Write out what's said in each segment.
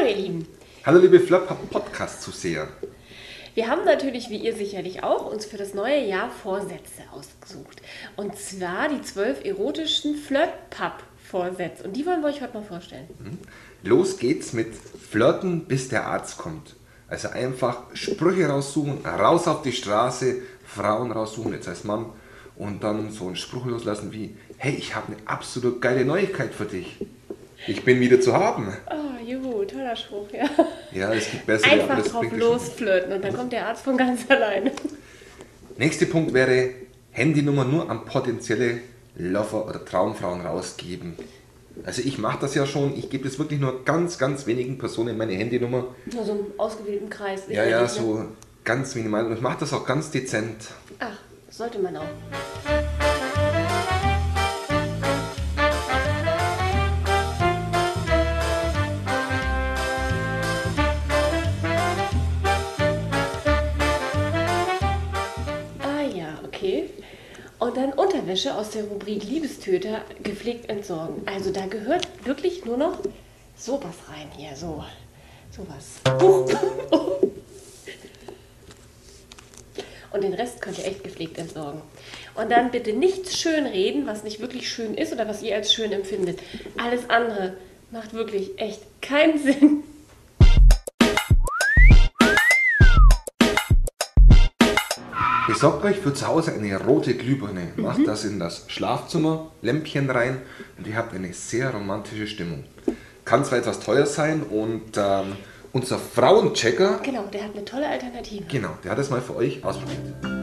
Hallo ihr Lieben. Hallo liebe Flop-Podcast-Zuseher. Wir haben natürlich, wie ihr sicherlich auch, uns für das neue Jahr Vorsätze ausgesucht. Und zwar die zwölf erotischen Flirt-Pub-Vorsätze. Und die wollen wir euch heute mal vorstellen. Los geht's mit Flirten, bis der Arzt kommt. Also einfach Sprüche raussuchen, raus auf die Straße, Frauen raussuchen, jetzt als Mann, und dann so einen Spruch loslassen wie, hey, ich habe eine absolut geile Neuigkeit für dich. Ich bin wieder zu haben. Oh, toller Spruch, ja. Ja, es gibt bessere, aber Einfach das drauf losflirten und dann kommt der Arzt von ganz alleine. Nächster Punkt wäre, Handynummer nur an potenzielle Lover oder Traumfrauen rausgeben. Also ich mache das ja schon, ich gebe es wirklich nur ganz, ganz wenigen Personen meine Handynummer. Nur so im ausgewählten Kreis. Ja, ja, ne? so ganz minimal. Und ich mache das auch ganz dezent. Ach, sollte man auch. Und dann Unterwäsche aus der Rubrik Liebestöter gepflegt entsorgen. Also da gehört wirklich nur noch sowas rein hier, so. Sowas. Und den Rest könnt ihr echt gepflegt entsorgen. Und dann bitte nichts schön reden, was nicht wirklich schön ist oder was ihr als schön empfindet. Alles andere macht wirklich echt keinen Sinn. Besorgt euch für zu Hause eine rote Glühbirne. Mhm. Macht das in das Schlafzimmer, Lämpchen rein und ihr habt eine sehr romantische Stimmung. Kann zwar etwas teuer sein und ähm, unser Frauenchecker, Genau, der hat eine tolle Alternative. genau, der hat es mal für euch ausprobiert.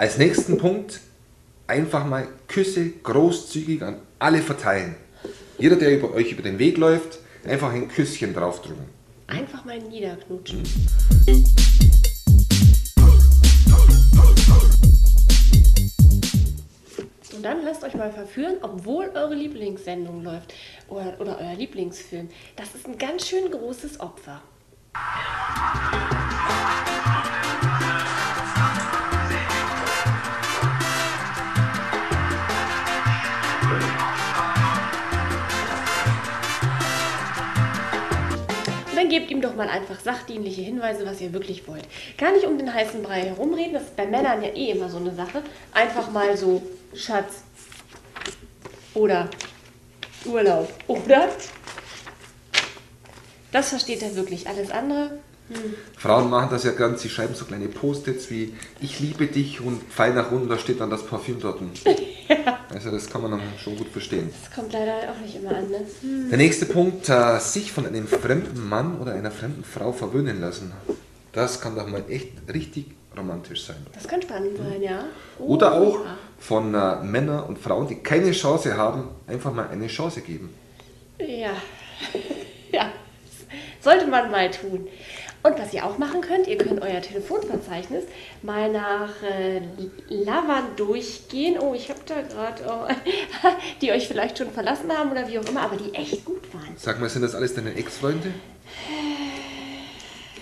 Als nächsten Punkt einfach mal Küsse großzügig an alle verteilen. Jeder, der über euch über den Weg läuft, einfach ein Küsschen draufdrücken. Einfach mal niederknutschen. Und dann lasst euch mal verführen, obwohl eure Lieblingssendung läuft oder, oder euer Lieblingsfilm. Das ist ein ganz schön großes Opfer. Gebt ihm doch mal einfach sachdienliche Hinweise, was ihr wirklich wollt. Gar nicht um den heißen Brei herumreden, das ist bei Männern ja eh immer so eine Sache. Einfach mal so, Schatz. Oder Urlaub. Oder? Das versteht er wirklich. Alles andere? Frauen machen das ja ganz, sie schreiben so kleine Post-its wie Ich liebe dich und Pfeil nach unten, da steht dann das Parfüm dort. Also das kann man dann schon gut verstehen. Das kommt leider auch nicht immer an, ne? Der nächste Punkt, äh, sich von einem fremden Mann oder einer fremden Frau verwöhnen lassen. Das kann doch mal echt richtig romantisch sein. Das kann spannend sein, ja. Oh, Oder auch ja. von äh, Männern und Frauen, die keine Chance haben, einfach mal eine Chance geben. Ja. ja. Sollte man mal tun. Und was ihr auch machen könnt, ihr könnt euer Telefonverzeichnis mal nach äh, Lovern durchgehen. Oh, ich habe da gerade, oh, die euch vielleicht schon verlassen haben oder wie auch immer, aber die echt gut waren. Sag mal, sind das alles deine Ex-Freunde?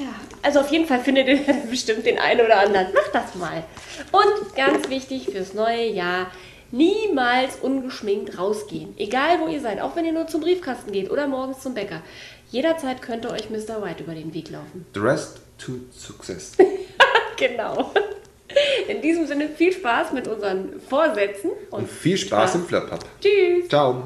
Ja, also auf jeden Fall findet ihr bestimmt den einen oder anderen. Macht das mal. Und ganz wichtig fürs neue Jahr, niemals ungeschminkt rausgehen. Egal wo ihr seid, auch wenn ihr nur zum Briefkasten geht oder morgens zum Bäcker. Jederzeit könnte euch Mr. White über den Weg laufen. Rest to success. Genau. In diesem Sinne viel Spaß mit unseren Vorsätzen Und viel Spaß im Flirtpub. Tschüss. Ciao.